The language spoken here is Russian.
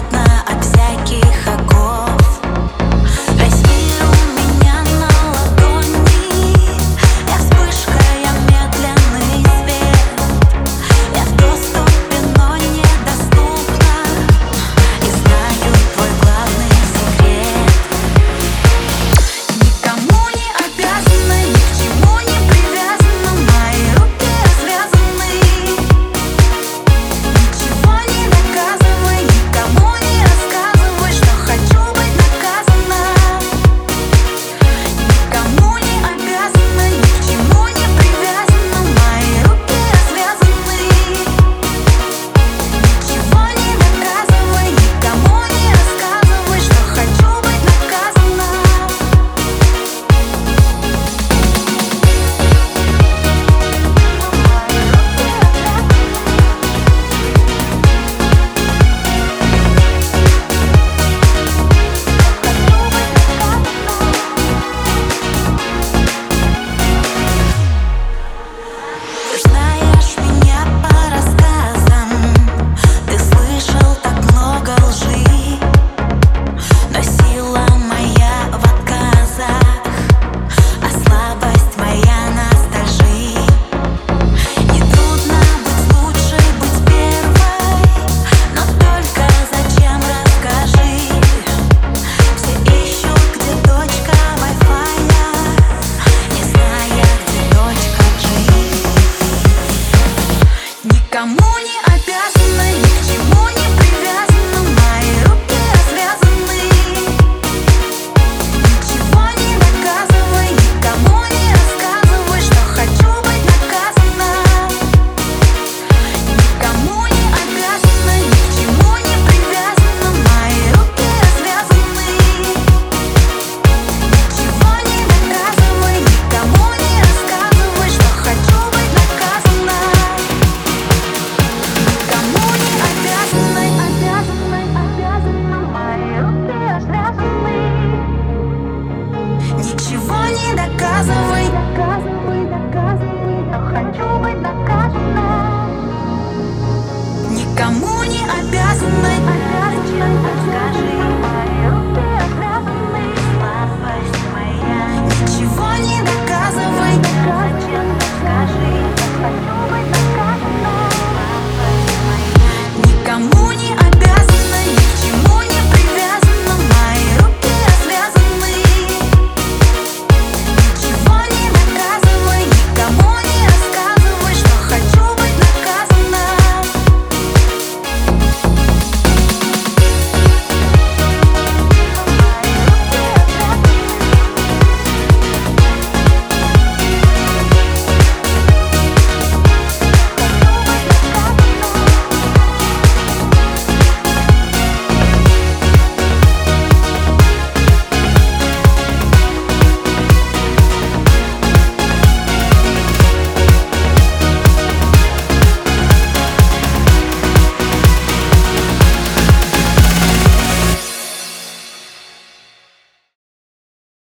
свободно от всяких оков. никому не